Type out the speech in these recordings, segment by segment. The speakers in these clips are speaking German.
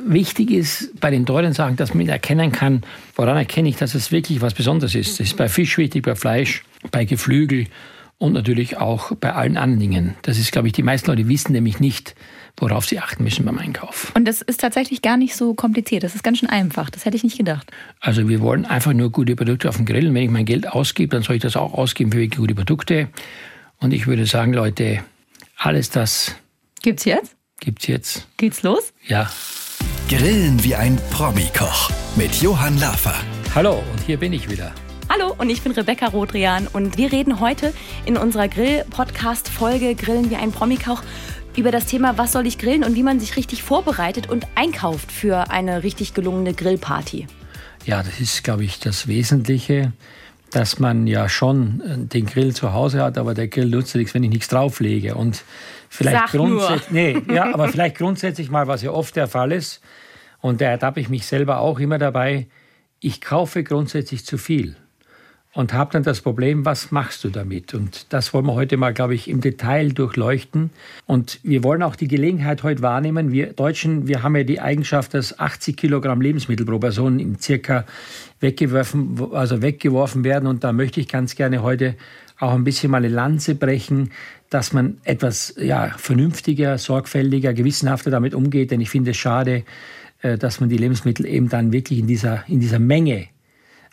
wichtig ist bei den teuren Sachen, dass man erkennen kann, woran erkenne ich, dass es wirklich was Besonderes ist. Das ist bei Fisch wichtig, bei Fleisch, bei Geflügel und natürlich auch bei allen anderen Dingen. Das ist, glaube ich, die meisten Leute wissen nämlich nicht, worauf sie achten müssen beim Einkauf. Und das ist tatsächlich gar nicht so kompliziert. Das ist ganz schön einfach. Das hätte ich nicht gedacht. Also wir wollen einfach nur gute Produkte auf dem Grill. Und wenn ich mein Geld ausgebe, dann soll ich das auch ausgeben für gute Produkte. Und ich würde sagen, Leute, alles das gibt's jetzt. Gibt's jetzt. Geht's los? Ja. Grillen wie ein Promi-Koch mit Johann Lafer. Hallo, und hier bin ich wieder. Hallo und ich bin Rebecca Rodrian und wir reden heute in unserer Grill-Podcast-Folge Grillen wie ein Promi-Koch über das Thema, was soll ich grillen und wie man sich richtig vorbereitet und einkauft für eine richtig gelungene Grillparty. Ja, das ist, glaube ich, das Wesentliche, dass man ja schon den Grill zu Hause hat, aber der Grill nutzt nichts, wenn ich nichts drauflege. Und vielleicht grundsätzlich, nee, ja, aber vielleicht grundsätzlich mal, was ja oft der Fall ist, und da ertappe ich mich selber auch immer dabei, ich kaufe grundsätzlich zu viel und habe dann das Problem, was machst du damit? Und das wollen wir heute mal, glaube ich, im Detail durchleuchten. Und wir wollen auch die Gelegenheit heute wahrnehmen. Wir Deutschen, wir haben ja die Eigenschaft, dass 80 Kilogramm Lebensmittel pro Person im circa weggeworfen, also weggeworfen werden. Und da möchte ich ganz gerne heute auch ein bisschen mal eine Lanze brechen, dass man etwas ja, vernünftiger, sorgfältiger, gewissenhafter damit umgeht. Denn ich finde es schade, äh, dass man die Lebensmittel eben dann wirklich in dieser, in dieser Menge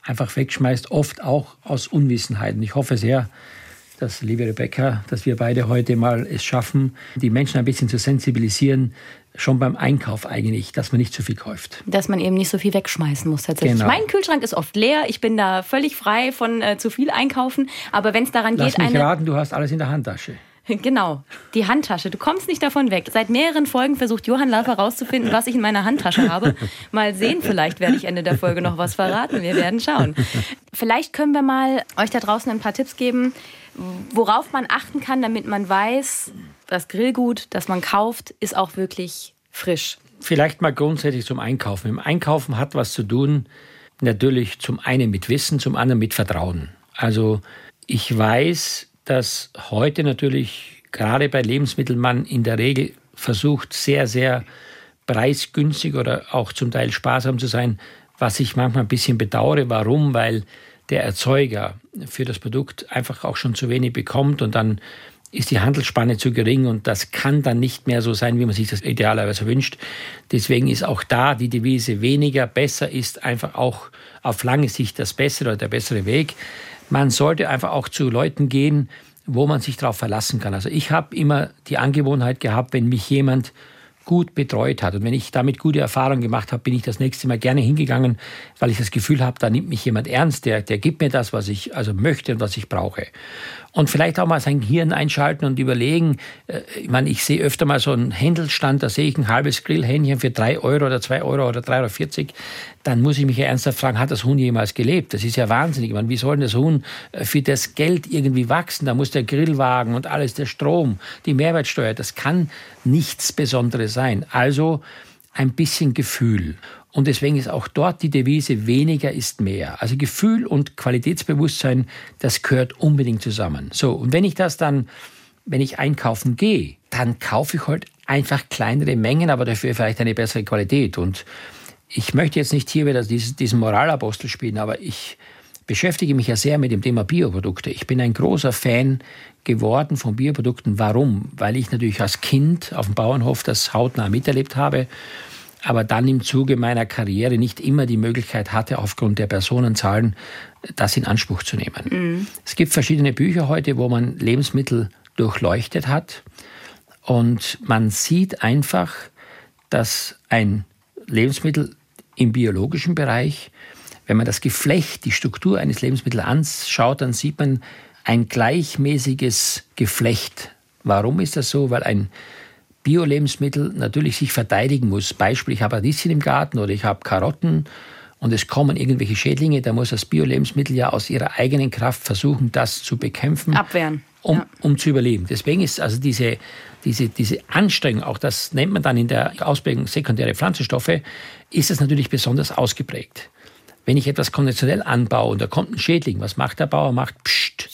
einfach wegschmeißt, oft auch aus Unwissenheit. Und ich hoffe sehr, dass, liebe Rebecca, dass wir beide heute mal es schaffen, die Menschen ein bisschen zu sensibilisieren, schon beim Einkauf eigentlich, dass man nicht zu viel kauft. Dass man eben nicht so viel wegschmeißen muss tatsächlich. Genau. Mein Kühlschrank ist oft leer, ich bin da völlig frei von äh, zu viel einkaufen, aber wenn es daran Lass geht... Mich raten, du hast alles in der Handtasche. Genau, die Handtasche. Du kommst nicht davon weg. Seit mehreren Folgen versucht Johann Lauf herauszufinden, was ich in meiner Handtasche habe. Mal sehen, vielleicht werde ich Ende der Folge noch was verraten. Wir werden schauen. Vielleicht können wir mal euch da draußen ein paar Tipps geben, worauf man achten kann, damit man weiß, das Grillgut, das man kauft, ist auch wirklich frisch. Vielleicht mal grundsätzlich zum Einkaufen. Im Einkaufen hat was zu tun, natürlich zum einen mit Wissen, zum anderen mit Vertrauen. Also ich weiß, dass heute natürlich gerade bei Lebensmitteln man in der Regel versucht, sehr, sehr preisgünstig oder auch zum Teil sparsam zu sein, was ich manchmal ein bisschen bedauere. Warum? Weil der Erzeuger für das Produkt einfach auch schon zu wenig bekommt und dann ist die Handelsspanne zu gering und das kann dann nicht mehr so sein, wie man sich das idealerweise wünscht. Deswegen ist auch da die Devise weniger besser ist einfach auch auf lange Sicht das bessere oder der bessere Weg man sollte einfach auch zu Leuten gehen, wo man sich darauf verlassen kann. Also ich habe immer die Angewohnheit gehabt, wenn mich jemand gut betreut hat und wenn ich damit gute Erfahrungen gemacht habe, bin ich das nächste Mal gerne hingegangen, weil ich das Gefühl habe, da nimmt mich jemand ernst, der, der gibt mir das, was ich also möchte und was ich brauche und vielleicht auch mal sein Hirn einschalten und überlegen. Äh, ich meine, ich sehe öfter mal so einen Händelstand, da sehe ich ein halbes Grillhähnchen für drei Euro oder zwei Euro oder drei Euro. vierzig. Dann muss ich mich ja ernsthaft fragen, hat das Huhn jemals gelebt? Das ist ja wahnsinnig. Ich meine, wie soll denn das Huhn äh, für das Geld irgendwie wachsen? Da muss der Grillwagen und alles, der Strom, die Mehrwertsteuer, das kann nichts Besonderes sein. Also ein bisschen Gefühl. Und deswegen ist auch dort die Devise weniger ist mehr. Also Gefühl und Qualitätsbewusstsein, das gehört unbedingt zusammen. So, und wenn ich das dann, wenn ich einkaufen gehe, dann kaufe ich halt einfach kleinere Mengen, aber dafür vielleicht eine bessere Qualität. Und ich möchte jetzt nicht hier wieder diesen Moralapostel spielen, aber ich beschäftige mich ja sehr mit dem Thema Bioprodukte. Ich bin ein großer Fan geworden von Bioprodukten. Warum? Weil ich natürlich als Kind auf dem Bauernhof das hautnah miterlebt habe aber dann im Zuge meiner Karriere nicht immer die Möglichkeit hatte, aufgrund der Personenzahlen das in Anspruch zu nehmen. Mhm. Es gibt verschiedene Bücher heute, wo man Lebensmittel durchleuchtet hat und man sieht einfach, dass ein Lebensmittel im biologischen Bereich, wenn man das Geflecht, die Struktur eines Lebensmittels anschaut, dann sieht man ein gleichmäßiges Geflecht. Warum ist das so? Weil ein Bio-Lebensmittel natürlich sich verteidigen muss. Beispiel, ich habe Radieschen im Garten oder ich habe Karotten und es kommen irgendwelche Schädlinge, da muss das Bio-Lebensmittel ja aus ihrer eigenen Kraft versuchen, das zu bekämpfen. Abwehren. Um, ja. um zu überleben. Deswegen ist also diese, diese, diese Anstrengung, auch das nennt man dann in der Ausprägung sekundäre Pflanzenstoffe, ist es natürlich besonders ausgeprägt. Wenn ich etwas konventionell anbaue und da kommt ein Schädling, was macht der Bauer? Macht pst.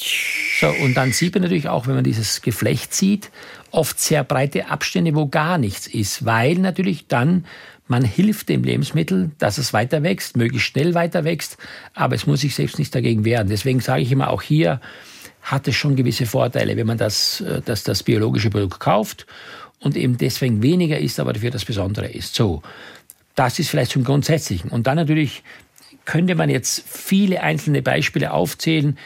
So, und dann sieht man natürlich auch, wenn man dieses Geflecht sieht oft sehr breite Abstände, wo gar nichts ist, weil natürlich dann Man hilft dem Lebensmittel, dass es weiter wächst, möglichst schnell weiter wächst, aber es muss sich selbst nicht dagegen wehren. Deswegen sage ich immer, auch hier hat es schon gewisse Vorteile, wenn man das, äh, das, das biologische Produkt kauft und eben deswegen weniger ist, aber dafür das Besondere ist. So, das ist vielleicht zum Grundsätzlichen. Und dann natürlich könnte man jetzt viele einzelne Beispiele aufzählen,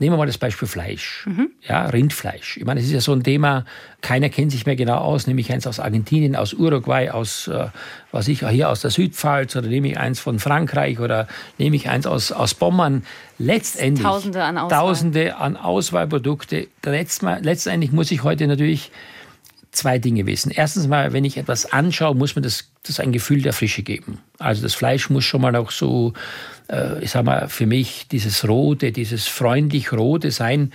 Nehmen wir mal das Beispiel Fleisch. Mhm. Ja, Rindfleisch. Ich meine, es ist ja so ein Thema, keiner kennt sich mehr genau aus. Nehme ich eins aus Argentinien, aus Uruguay, aus, äh, was ich, hier aus der Südpfalz oder nehme ich eins von Frankreich oder nehme ich eins aus, aus Bommern. Letztendlich. Tausende an Auswahl. Tausende an Auswahlprodukte. Letztendlich muss ich heute natürlich zwei Dinge wissen. Erstens mal, wenn ich etwas anschaue, muss man das, das ein Gefühl der Frische geben. Also das Fleisch muss schon mal auch so, äh, ich sag mal, für mich dieses Rote, dieses freundlich Rote sein.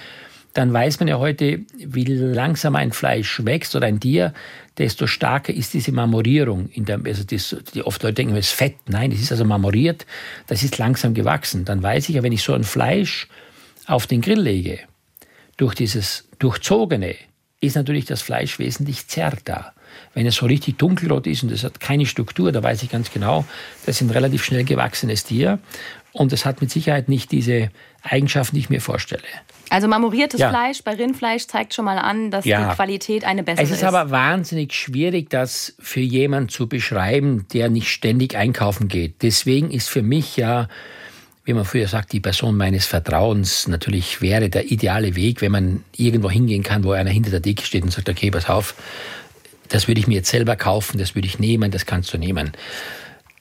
Dann weiß man ja heute, wie langsam ein Fleisch wächst oder ein Tier, desto stärker ist diese Marmorierung. In der, also das, die oft Leute denken, es ist Fett. Nein, es ist also marmoriert, das ist langsam gewachsen. Dann weiß ich ja, wenn ich so ein Fleisch auf den Grill lege, durch dieses durchzogene, ist natürlich das Fleisch wesentlich zärter. Wenn es so richtig dunkelrot ist und es hat keine Struktur, da weiß ich ganz genau, das ist ein relativ schnell gewachsenes Tier und es hat mit Sicherheit nicht diese Eigenschaften, die ich mir vorstelle. Also marmoriertes ja. Fleisch bei Rindfleisch zeigt schon mal an, dass ja. die Qualität eine bessere ist. Es ist, ist aber wahnsinnig schwierig, das für jemanden zu beschreiben, der nicht ständig einkaufen geht. Deswegen ist für mich ja wie man früher sagt, die Person meines Vertrauens natürlich wäre der ideale Weg, wenn man irgendwo hingehen kann, wo einer hinter der Decke steht und sagt, okay, pass auf, das würde ich mir jetzt selber kaufen, das würde ich nehmen, das kannst du nehmen.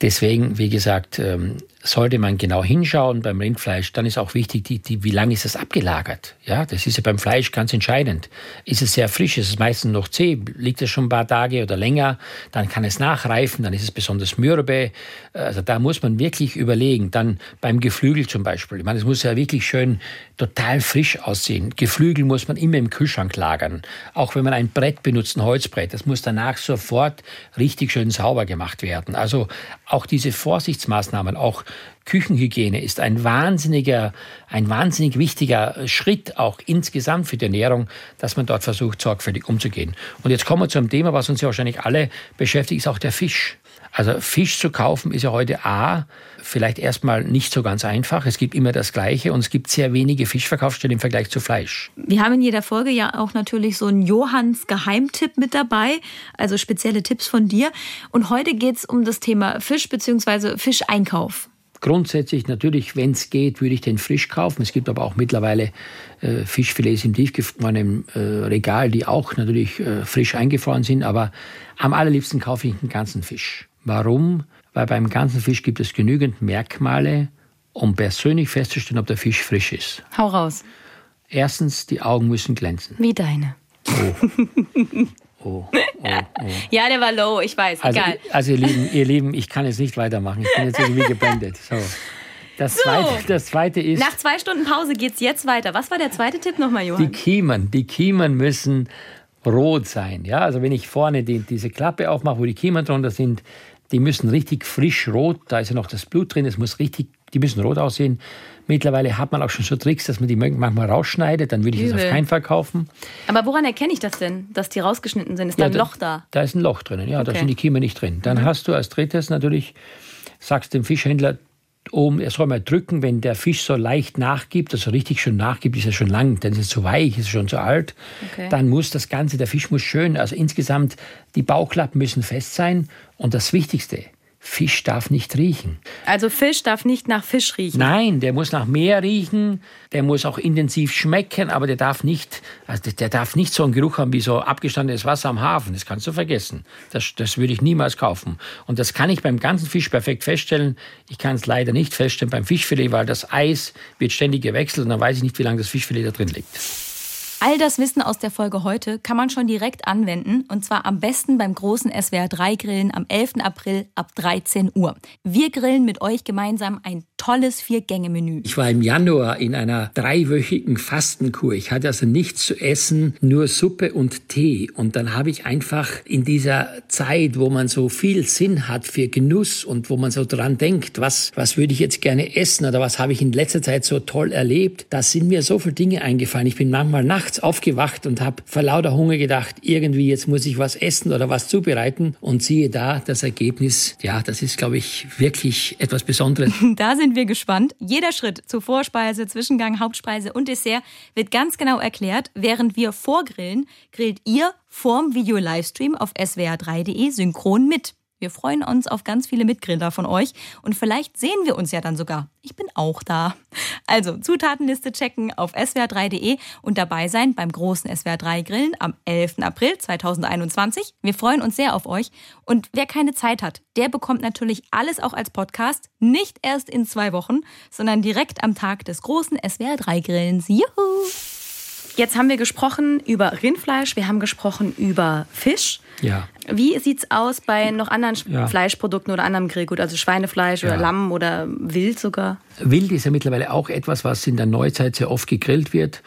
Deswegen, wie gesagt, ähm, sollte man genau hinschauen beim Rindfleisch. Dann ist auch wichtig, die, die, wie lange ist es abgelagert? Ja, das ist ja beim Fleisch ganz entscheidend. Ist es sehr frisch, ist es meistens noch zäh, liegt es schon ein paar Tage oder länger, dann kann es nachreifen, dann ist es besonders mürbe. Also da muss man wirklich überlegen. Dann beim Geflügel zum Beispiel. Ich meine, es muss ja wirklich schön total frisch aussehen. Geflügel muss man immer im Kühlschrank lagern. Auch wenn man ein Brett benutzt, ein Holzbrett, das muss danach sofort richtig schön sauber gemacht werden. Also auch diese Vorsichtsmaßnahmen, auch Küchenhygiene ist ein wahnsinniger, ein wahnsinnig wichtiger Schritt auch insgesamt für die Ernährung, dass man dort versucht, sorgfältig umzugehen. Und jetzt kommen wir zu einem Thema, was uns ja wahrscheinlich alle beschäftigt, ist auch der Fisch. Also Fisch zu kaufen ist ja heute A, vielleicht erstmal nicht so ganz einfach. Es gibt immer das Gleiche und es gibt sehr wenige Fischverkaufsstellen im Vergleich zu Fleisch. Wir haben in jeder Folge ja auch natürlich so einen Johanns Geheimtipp mit dabei, also spezielle Tipps von dir. Und heute geht es um das Thema Fisch bzw. Fischeinkauf. Grundsätzlich natürlich, wenn es geht, würde ich den frisch kaufen. Es gibt aber auch mittlerweile äh, Fischfilets im tiefgefrorenen äh, Regal, die auch natürlich äh, frisch eingefroren sind. Aber am allerliebsten kaufe ich einen ganzen Fisch. Warum? Weil beim ganzen Fisch gibt es genügend Merkmale, um persönlich festzustellen, ob der Fisch frisch ist. Hau raus. Erstens, die Augen müssen glänzen. Wie deine. Oh. Oh, oh, oh. ja, der war low, ich weiß, also, egal. Also ihr Lieben, ihr Lieben, ich kann jetzt nicht weitermachen. Ich bin jetzt irgendwie geblendet. So. Das, so. Zweite, das zweite ist. Nach zwei Stunden Pause geht es jetzt weiter. Was war der zweite Tipp nochmal, Johann? Die Kiemen. Die Kiemen müssen rot sein. Ja, also wenn ich vorne die, diese Klappe aufmache, wo die Kiemen drunter sind, die müssen richtig frisch rot. Da ist ja noch das Blut drin. Es muss richtig, die müssen rot aussehen. Mittlerweile hat man auch schon so Tricks, dass man die manchmal rausschneidet. Dann würde ich Übel. es auf keinen Fall kaufen. Aber woran erkenne ich das denn, dass die rausgeschnitten sind? Ist ja, da ein Loch da? Da ist ein Loch drinnen, ja. Okay. Da sind die Kiemen nicht drin. Dann mhm. hast du als drittes natürlich, sagst dem Fischhändler, oben, er soll mal drücken, wenn der Fisch so leicht nachgibt, also richtig schön nachgibt, ist er schon lang, dann ist er zu weich, ist er schon zu alt. Okay. Dann muss das Ganze, der Fisch muss schön, also insgesamt, die Bauchklappen müssen fest sein. Und das Wichtigste, Fisch darf nicht riechen. Also Fisch darf nicht nach Fisch riechen? Nein, der muss nach Meer riechen, der muss auch intensiv schmecken, aber der darf nicht, also der darf nicht so einen Geruch haben wie so abgestandenes Wasser am Hafen. Das kannst du vergessen. Das, das würde ich niemals kaufen. Und das kann ich beim ganzen Fisch perfekt feststellen. Ich kann es leider nicht feststellen beim Fischfilet, weil das Eis wird ständig gewechselt und dann weiß ich nicht, wie lange das Fischfilet da drin liegt. All das Wissen aus der Folge heute kann man schon direkt anwenden und zwar am besten beim großen SWR 3 Grillen am 11. April ab 13 Uhr. Wir grillen mit euch gemeinsam ein tolles Vier-Gänge-Menü. Ich war im Januar in einer dreiwöchigen Fastenkur. Ich hatte also nichts zu essen, nur Suppe und Tee. Und dann habe ich einfach in dieser Zeit, wo man so viel Sinn hat für Genuss und wo man so dran denkt, was, was würde ich jetzt gerne essen oder was habe ich in letzter Zeit so toll erlebt, da sind mir so viele Dinge eingefallen. Ich bin manchmal nachts nachts aufgewacht und habe vor lauter Hunger gedacht, irgendwie jetzt muss ich was essen oder was zubereiten. Und siehe da, das Ergebnis, ja, das ist, glaube ich, wirklich etwas Besonderes. Da sind wir gespannt. Jeder Schritt zu Vorspeise, Zwischengang, Hauptspeise und Dessert wird ganz genau erklärt. Während wir vorgrillen, grillt ihr vorm Video-Livestream auf swr3.de synchron mit. Wir freuen uns auf ganz viele Mitgriller von euch und vielleicht sehen wir uns ja dann sogar. Ich bin auch da. Also Zutatenliste checken auf swr3.de und dabei sein beim großen SWR3 Grillen am 11. April 2021. Wir freuen uns sehr auf euch und wer keine Zeit hat, der bekommt natürlich alles auch als Podcast, nicht erst in zwei Wochen, sondern direkt am Tag des großen SWR3 Grillens. Juhu! Jetzt haben wir gesprochen über Rindfleisch, wir haben gesprochen über Fisch. Ja. Wie sieht's aus bei noch anderen Ja. Fleischprodukten oder anderem Grillgut, also Schweinefleisch oder Ja. Lamm oder Wild sogar? Wild ist ja mittlerweile auch etwas, was in der Neuzeit sehr oft gegrillt wird.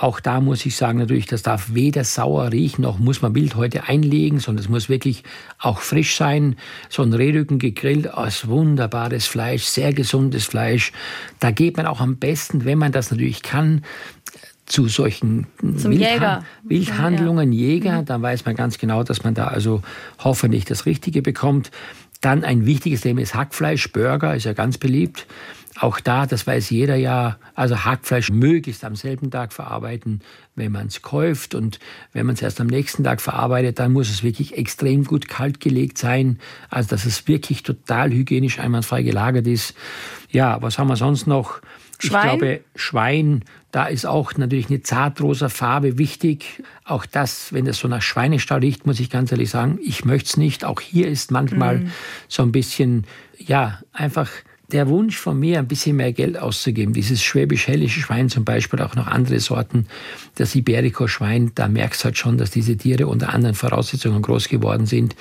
Auch da muss ich sagen, natürlich, das darf weder sauer riechen, noch muss man Wild heute einlegen, sondern es muss wirklich auch frisch sein. So ein Rehrücken gegrillt aus wunderbares Fleisch, sehr gesundes Fleisch. Da geht man auch am besten, wenn man das natürlich kann, zu solchen Zum Jäger. Wildhandlungen, Jäger, dann weiß man ganz genau, dass man da also hoffentlich das Richtige bekommt. Dann ein wichtiges Thema ist Hackfleisch, Burger ist ja ganz beliebt. Auch da, das weiß jeder ja, also Hackfleisch möglichst am selben Tag verarbeiten, wenn man es kauft. Und wenn man es erst am nächsten Tag verarbeitet, dann muss es wirklich extrem gut kalt gelegt sein. Also dass es wirklich total hygienisch einwandfrei gelagert ist. Ja, was haben wir sonst noch? Ich Schwein? glaube, Schwein, da ist auch natürlich eine zartrosa Farbe wichtig. Auch das, wenn das so nach Schweinestall riecht, muss ich ganz ehrlich sagen, ich möchte es nicht. Auch hier ist manchmal so ein bisschen, ja, einfach der Wunsch von mir, ein bisschen mehr Geld auszugeben. Dieses schwäbisch-hellische Schwein zum Beispiel, auch noch andere Sorten, das Iberico-Schwein, da merkst du halt schon, dass diese Tiere unter anderen Voraussetzungen groß geworden sind.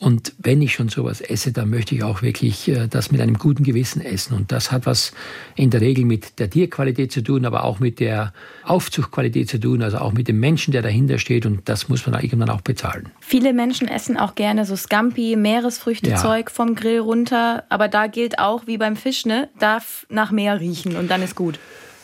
Und wenn ich schon sowas esse, dann möchte ich auch wirklich äh, das mit einem guten Gewissen essen. Und das hat was in der Regel mit der Tierqualität zu tun, aber auch mit der Aufzuchtqualität zu tun, also auch mit dem Menschen, der dahinter steht. Und das muss man auch irgendwann auch bezahlen. Viele Menschen essen auch gerne so Scampi, Meeresfrüchtezeug vom Grill runter. Aber da gilt auch wie beim Fisch, ne? Darf nach Meer riechen und dann ist gut.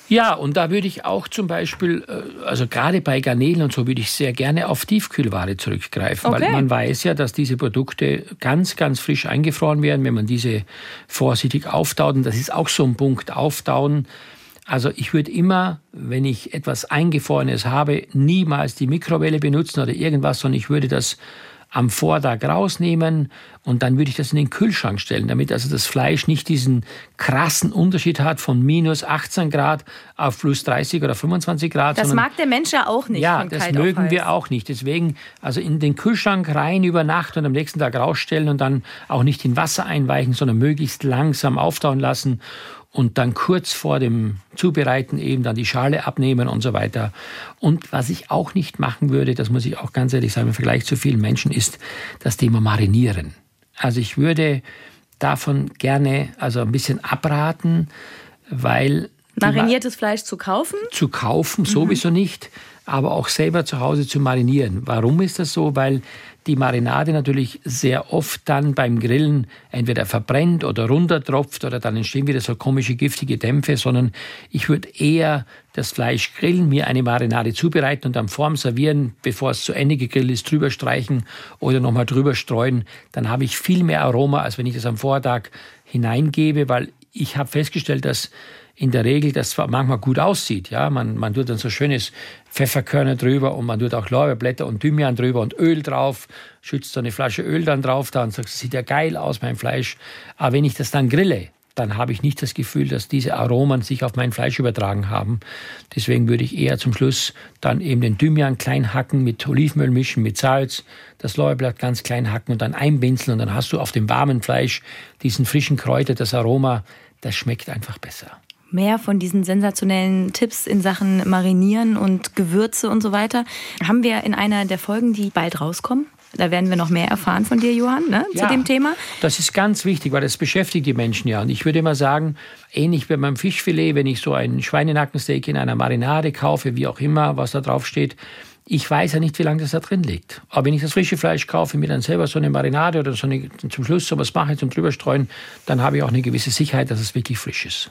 Ja, und da würde ich auch zum Beispiel, äh, also gerade bei Garnelen und so, würde ich sehr gerne auf Tiefkühlware zurückgreifen, Okay. weil man weiß ja, dass diese Produkte ganz, ganz frisch eingefroren werden, wenn man diese vorsichtig auftaut. Und das ist auch so ein Punkt, auftauen. Also ich würde immer, wenn ich etwas Eingefrorenes habe, niemals die Mikrowelle benutzen oder irgendwas, sondern ich würde das am Vortag rausnehmen und dann würde ich das in den Kühlschrank stellen, damit also das Fleisch nicht diesen krassen Unterschied hat von minus 18 Grad auf plus 30 oder 25 Grad. Das sondern mag der Mensch ja auch nicht. ja, das mögen wir auch nicht. Deswegen also in den Kühlschrank rein über Nacht und am nächsten Tag rausstellen und dann auch nicht in Wasser einweichen, sondern möglichst langsam auftauen lassen und dann kurz vor dem Zubereiten eben dann die Schale abnehmen und so weiter. Und was ich auch nicht machen würde, das muss ich auch ganz ehrlich sagen, im Vergleich zu vielen Menschen, ist das Thema Marinieren. Also ich würde davon gerne also ein bisschen abraten, weil Mariniertes Fleisch zu kaufen? zu kaufen, sowieso nicht, aber auch selber zu Hause zu marinieren. Warum ist das so? Weil die Marinade natürlich sehr oft dann beim Grillen entweder verbrennt oder runtertropft oder dann entstehen wieder so komische giftige Dämpfe, sondern ich würde eher das Fleisch grillen, mir eine Marinade zubereiten und dann vorm Servieren, bevor es zu Ende gegrillt ist, drüber streichen oder nochmal drüber streuen. Dann habe ich viel mehr Aroma, als wenn ich das am Vortag hineingebe, weil ich habe festgestellt, dass in der Regel das manchmal gut aussieht. Ja, man, man tut dann so schönes Pfefferkörner drüber und man tut auch Lorbeerblätter und Thymian drüber und Öl drauf, schützt so eine Flasche Öl dann drauf da und sagt, das sieht ja geil aus, mein Fleisch. Aber wenn ich das dann grille, dann habe ich nicht das Gefühl, dass diese Aromen sich auf mein Fleisch übertragen haben. Deswegen würde ich eher zum Schluss dann eben den Thymian klein hacken, mit Olivenöl mischen, mit Salz, das Lorbeerblatt ganz klein hacken und dann einbinzeln und dann hast du auf dem warmen Fleisch diesen frischen Kräuter, das Aroma, das schmeckt einfach besser. Mehr von diesen sensationellen Tipps in Sachen Marinieren und Gewürze und so weiter haben wir in einer der Folgen, die bald rauskommen. Da werden wir noch mehr erfahren von dir, Johann, ne, zu Ja, dem Thema. Das ist ganz wichtig, weil das beschäftigt die Menschen ja. Und ich würde immer sagen, ähnlich wie beim Fischfilet, wenn ich so ein Schweinenackensteak in einer Marinade kaufe, wie auch immer, was da drauf steht, ich weiß ja nicht, wie lange das da drin liegt. Aber wenn ich das frische Fleisch kaufe, mir dann selber so eine Marinade oder so eine, zum Schluss sowas mache zum drüberstreuen, dann habe ich auch eine gewisse Sicherheit, dass es wirklich frisch ist.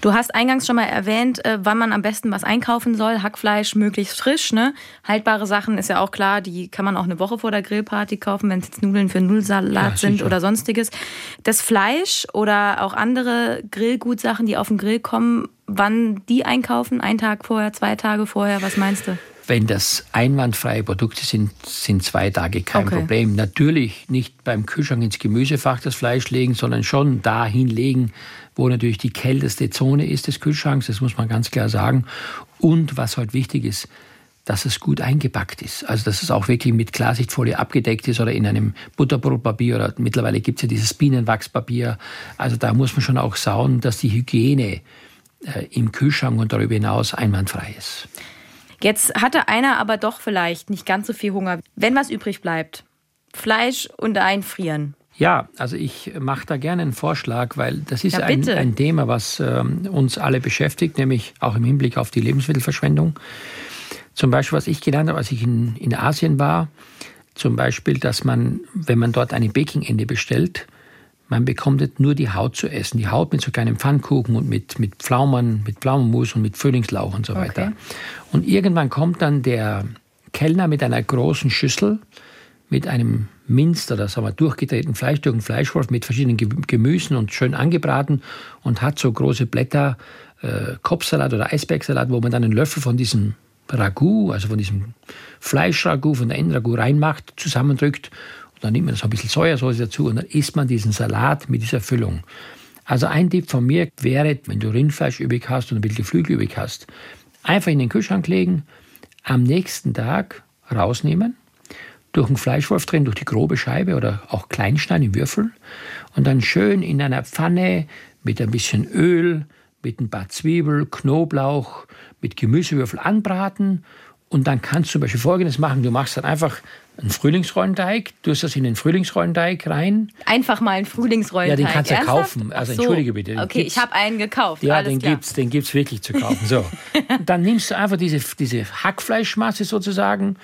Du hast eingangs schon mal erwähnt, äh, wann man am besten was einkaufen soll. Hackfleisch möglichst frisch. Ne? Haltbare Sachen ist ja auch klar, die kann man auch eine Woche vor der Grillparty kaufen, wenn es jetzt Nudeln für Nullsalat ja, sind oder sonstiges. Das Fleisch oder auch andere Grillgutsachen, die auf den Grill kommen, wann die einkaufen? Ein Tag vorher, zwei Tage vorher? Was meinst du? Wenn das einwandfreie Produkte sind, sind zwei Tage kein okay. Problem. Natürlich nicht beim Kühlschrank ins Gemüsefach das Fleisch legen, sondern schon dahin legen, wo natürlich die kälteste Zone ist des Kühlschranks. Das muss man ganz klar sagen. Und was heute wichtig ist, dass es gut eingepackt ist. Also dass es auch wirklich mit Klarsichtfolie abgedeckt ist oder in einem Butterbrotpapier oder mittlerweile gibt es ja dieses Bienenwachspapier. Also da muss man schon auch schauen, dass die Hygiene äh, im Kühlschrank und darüber hinaus einwandfrei ist. Jetzt hatte einer aber doch vielleicht nicht ganz so viel Hunger. Wenn was übrig bleibt, Fleisch und einfrieren. Ja, also ich mache da gerne einen Vorschlag, weil das ist ja, ein, ein, Thema, was ähm, uns alle beschäftigt, nämlich auch im Hinblick auf die Lebensmittelverschwendung. Zum Beispiel, was ich gelernt habe, als ich in, in Asien war, zum Beispiel, dass man, wenn man dort eine Baking-Ende bestellt, man bekommt nur die Haut zu essen. Die Haut mit so kleinen Pfannkuchen und mit, mit Pflaumen, mit Pflaumenmus und mit Frühlingslauch und so weiter. Okay. Und irgendwann kommt dann der Kellner mit einer großen Schüssel, mit einem Minz oder sagen wir, durchgedrehten Fleisch durch einen Fleischwolf mit verschiedenen Gemüsen und schön angebraten und hat so große Blätter äh, Kopfsalat oder Eisbergsalat, wo man dann einen Löffel von diesem Ragout, also von diesem Fleischragout, von der Endragout reinmacht, zusammendrückt dann nimmt man so ein bisschen Sojasauce dazu und dann isst man diesen Salat mit dieser Füllung. Also ein Tipp von mir wäre, wenn du Rindfleisch übrig hast und ein bisschen Geflügel übrig hast, einfach in den Kühlschrank legen, am nächsten Tag rausnehmen, durch einen Fleischwolf drin, durch die grobe Scheibe oder auch Kleinstein in Würfel und dann schön in einer Pfanne mit ein bisschen Öl, mit ein paar Zwiebel, Knoblauch, mit Gemüsewürfel anbraten und dann kannst du zum Beispiel Folgendes machen. Du machst dann einfach einen Frühlingsrollenteig, du hast das in den Frühlingsrollenteig rein. Einfach mal einen Frühlingsrollenteig. Ja, den kannst du ja kaufen. Also so. entschuldige bitte. okay, gibt's. ich habe einen gekauft. Ja, Alles den klar. gibt's, den gibt's wirklich zu kaufen. So, dann nimmst du einfach diese diese Hackfleischmasse sozusagen,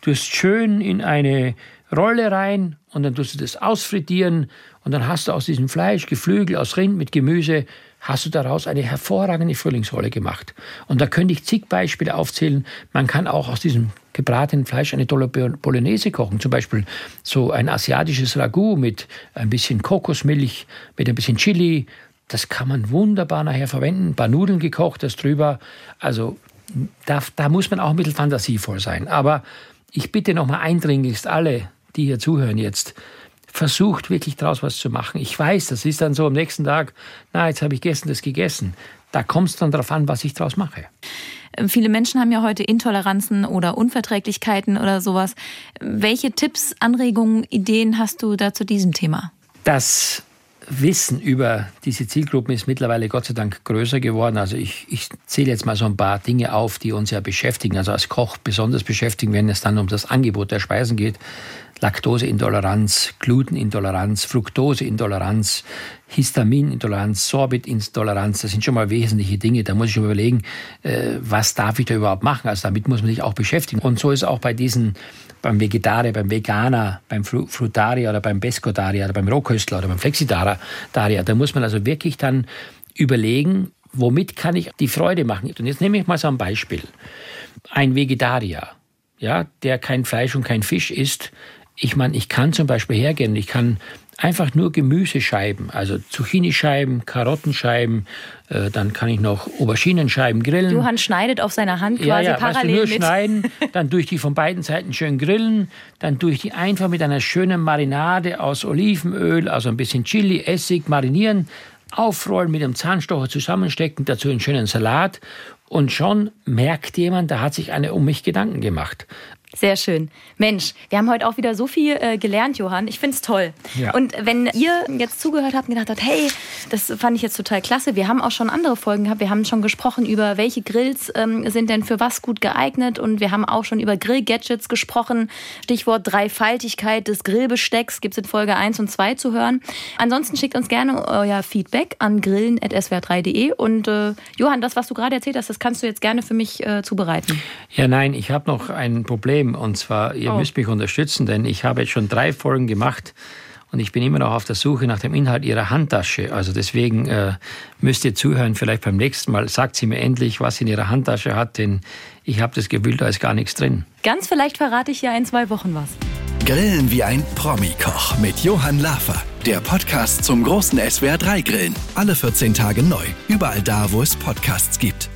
tust schön in eine Rolle rein und dann tust du das ausfrittieren und dann hast du aus diesem Fleisch Geflügel aus Rind mit Gemüse hast du daraus eine hervorragende Frühlingsrolle gemacht. Und da könnte ich zig Beispiele aufzählen. Man kann auch aus diesem gebratenen Fleisch eine tolle Bolognese kochen. Zum Beispiel so ein asiatisches Ragout mit ein bisschen Kokosmilch, mit ein bisschen Chili. Das kann man wunderbar nachher verwenden. Ein paar Nudeln gekocht, das drüber. Also da, da muss man auch ein bisschen fantasievoll sein. Aber ich bitte nochmal eindringlichst alle, die hier zuhören jetzt, versucht wirklich daraus was zu machen. Ich weiß, das ist dann so am nächsten Tag, na, jetzt habe ich gestern das gegessen. Da kommt es dann darauf an, was ich daraus mache. Ähm, viele Menschen haben ja heute Intoleranzen oder Unverträglichkeiten oder sowas. Welche Tipps, Anregungen, Ideen hast du da zu diesem Thema? Das Wissen über diese Zielgruppen ist mittlerweile Gott sei Dank größer geworden. Also ich, ich zähle jetzt mal so ein paar Dinge auf, die uns ja beschäftigen. Also als Koch besonders beschäftigen, wenn es dann um das Angebot der Speisen geht. Laktoseintoleranz, Glutenintoleranz, Fructoseintoleranz, Histaminintoleranz, Sorbitintoleranz, das sind schon mal wesentliche Dinge. Da muss ich schon überlegen, äh, was darf ich da überhaupt machen? Also damit muss man sich auch beschäftigen. Und so ist auch bei diesen, beim Vegetarier, beim Veganer, beim Frutarier oder beim Pescotarier oder beim Rohköstler oder beim Flexitarier, da muss man also wirklich dann überlegen, womit kann ich die Freude machen? Und jetzt nehme ich mal so ein Beispiel. Ein Vegetarier, ja, der kein Fleisch und kein Fisch isst, ich meine, ich kann zum Beispiel hergehen, ich kann einfach nur Gemüsescheiben, also Zucchinischeiben, Karottenscheiben, äh, dann kann ich noch Auberginenscheiben grillen. Johann schneidet auf seiner Hand quasi ja, ja, parallel weißt du, nur mit. schneiden, dann durch die von beiden Seiten schön grillen, dann durch die einfach mit einer schönen Marinade aus Olivenöl, also ein bisschen Chili, Essig marinieren, aufrollen, mit einem Zahnstocher zusammenstecken, dazu einen schönen Salat und schon merkt jemand, da hat sich einer um mich Gedanken gemacht. Sehr schön. Mensch, wir haben heute auch wieder so viel äh, gelernt, Johann. Ich finde es toll. Ja. Und wenn ihr jetzt zugehört habt und gedacht habt, hey, das fand ich jetzt total klasse. Wir haben auch schon andere Folgen gehabt. Wir haben schon gesprochen über, welche Grills ähm, sind denn für was gut geeignet. Und wir haben auch schon über Grill-Gadgets gesprochen. Stichwort Dreifaltigkeit des Grillbestecks gibt es in Folge 1 und 2 zu hören. Ansonsten schickt uns gerne euer Feedback an grillen.swr3.de. Und äh, Johann, das, was du gerade erzählt hast, das kannst du jetzt gerne für mich äh, zubereiten. Ja, nein, ich habe noch ein Problem Problem. Und zwar, ihr oh. müsst mich unterstützen, denn ich habe jetzt schon drei Folgen gemacht und ich bin immer noch auf der Suche nach dem Inhalt ihrer Handtasche. Also deswegen äh, müsst ihr zuhören, vielleicht beim nächsten Mal. Sagt sie mir endlich, was sie in ihrer Handtasche hat, denn ich habe das Gefühl, da ist gar nichts drin. Ganz vielleicht verrate ich ja in zwei Wochen was. Grillen wie ein Promi-Koch mit Johann Lafer. Der Podcast zum großen SWR3-Grillen. Alle 14 Tage neu. Überall da, wo es Podcasts gibt.